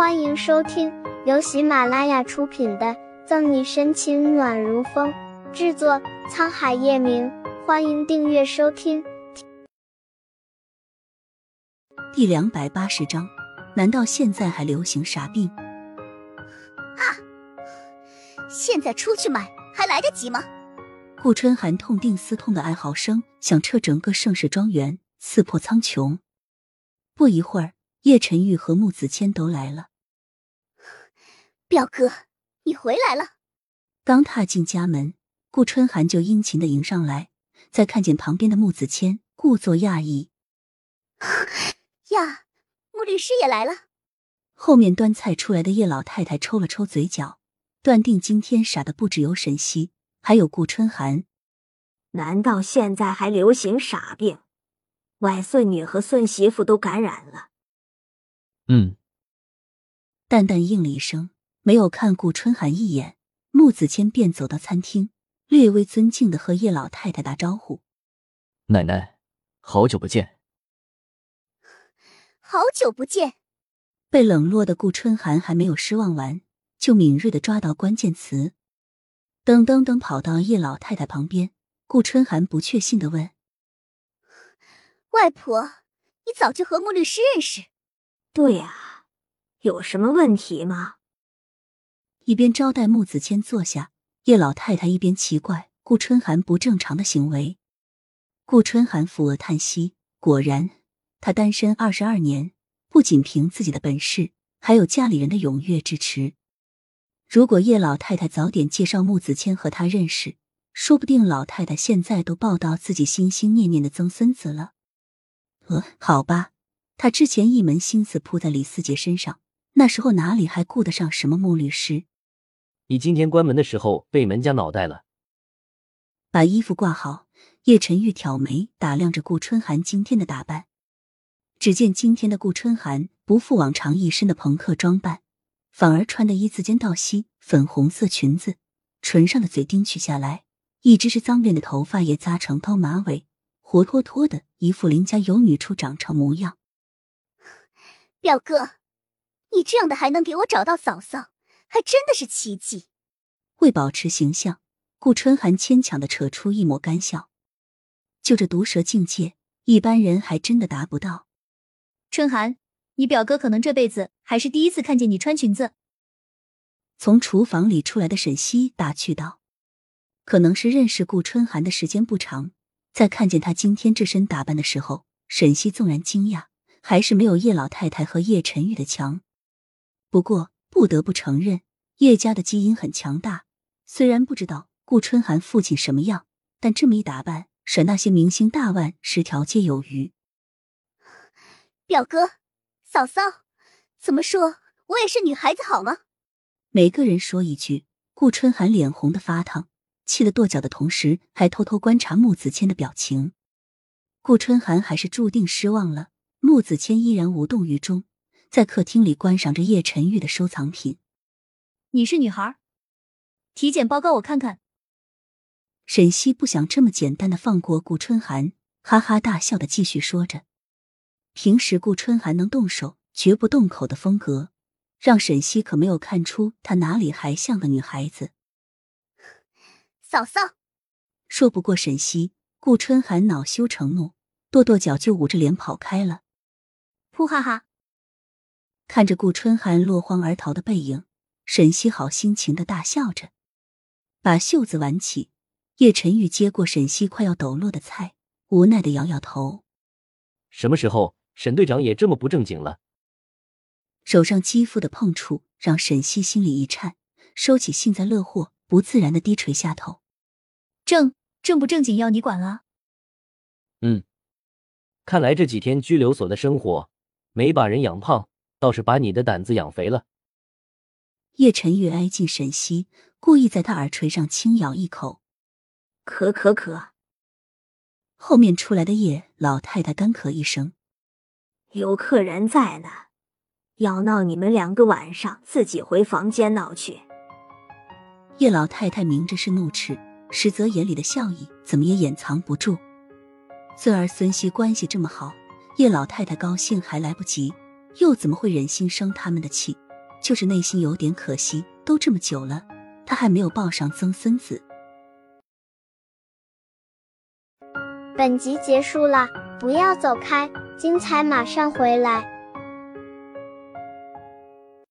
欢迎收听由喜马拉雅出品的《赠你深情暖如风》，制作沧海夜明。欢迎订阅收听。第两百八十章，难道现在还流行傻病？啊！现在出去买还来得及吗？顾春寒痛定思痛的哀嚎声响彻整个盛世庄园，刺破苍穹。不一会儿，叶晨玉和穆子谦都来了。表哥，你回来了。刚踏进家门，顾春寒就殷勤的迎上来。再看见旁边的穆子谦，故作讶异：“呀，穆律师也来了。”后面端菜出来的叶老太太抽了抽嘴角，断定今天傻的不只有沈西，还有顾春寒。难道现在还流行傻病？外孙女和孙媳妇都感染了。嗯，淡淡应了一声，没有看顾春寒一眼，穆子谦便走到餐厅，略微尊敬的和叶老太太打招呼：“奶奶，好久不见。”好久不见。被冷落的顾春寒还没有失望完，就敏锐的抓到关键词，噔噔噔跑到叶老太太旁边。顾春寒不确信的问：“外婆，你早就和穆律师认识？”“对呀，有什么问题吗？”一边招待穆子谦坐下，叶老太太一边奇怪顾春寒不正常的行为。顾春寒抚额叹息，果然，他单身二十二年，不仅凭自己的本事，还有家里人的踊跃支持。如果叶老太太早点介绍穆子谦和他认识，说不定老太太现在都抱到自己心心念念的曾孙子了。呃，好吧，他之前一门心思扑在李四杰身上，那时候哪里还顾得上什么穆律师？你今天关门的时候被门夹脑袋了。把衣服挂好，叶晨玉挑眉打量着顾春寒今天的打扮。只见今天的顾春寒不复往常一身的朋克装扮，反而穿的一字肩到膝粉红色裙子，唇上的嘴钉取下来。一只是脏辫的头发也扎成刀马尾，活脱脱的一副邻家有女初长成模样。表哥，你这样的还能给我找到嫂嫂，还真的是奇迹。为保持形象，顾春寒牵强的扯出一抹干笑。就这毒舌境界，一般人还真的达不到。春寒，你表哥可能这辈子还是第一次看见你穿裙子。从厨房里出来的沈西打趣道。可能是认识顾春寒的时间不长，在看见他今天这身打扮的时候，沈西纵然惊讶，还是没有叶老太太和叶晨玉的强。不过不得不承认，叶家的基因很强大。虽然不知道顾春寒父亲什么样，但这么一打扮，甩那些明星大腕十条街有余。表哥，嫂嫂，怎么说我也是女孩子好吗？每个人说一句，顾春寒脸红的发烫。气得跺脚的同时，还偷偷观察穆子谦的表情。顾春寒还是注定失望了。穆子谦依然无动于衷，在客厅里观赏着叶晨玉的收藏品。你是女孩？体检报告我看看。沈西不想这么简单的放过顾春寒，哈哈大笑的继续说着。平时顾春寒能动手绝不动口的风格，让沈西可没有看出他哪里还像个女孩子。嫂嫂，说不过沈西，顾春寒恼羞成怒，跺跺脚就捂着脸跑开了。噗哈哈！看着顾春寒落荒而逃的背影，沈西好心情的大笑着，把袖子挽起。叶晨玉接过沈西快要抖落的菜，无奈的摇摇头：“什么时候沈队长也这么不正经了？”手上肌肤的碰触让沈西心里一颤，收起幸灾乐祸，不自然的低垂下头。正正不正经要你管了？嗯，看来这几天拘留所的生活没把人养胖，倒是把你的胆子养肥了。叶晨玉挨近沈西，故意在他耳垂上轻咬一口，咳咳咳。后面出来的叶老太太干咳一声：“有客人在呢，要闹你们两个晚上自己回房间闹去。”叶老太太明着是怒斥。实则眼里的笑意怎么也掩藏不住。孙儿孙媳关系这么好，叶老太太高兴还来不及，又怎么会忍心生他们的气？就是内心有点可惜，都这么久了，他还没有抱上曾孙子。本集结束了，不要走开，精彩马上回来。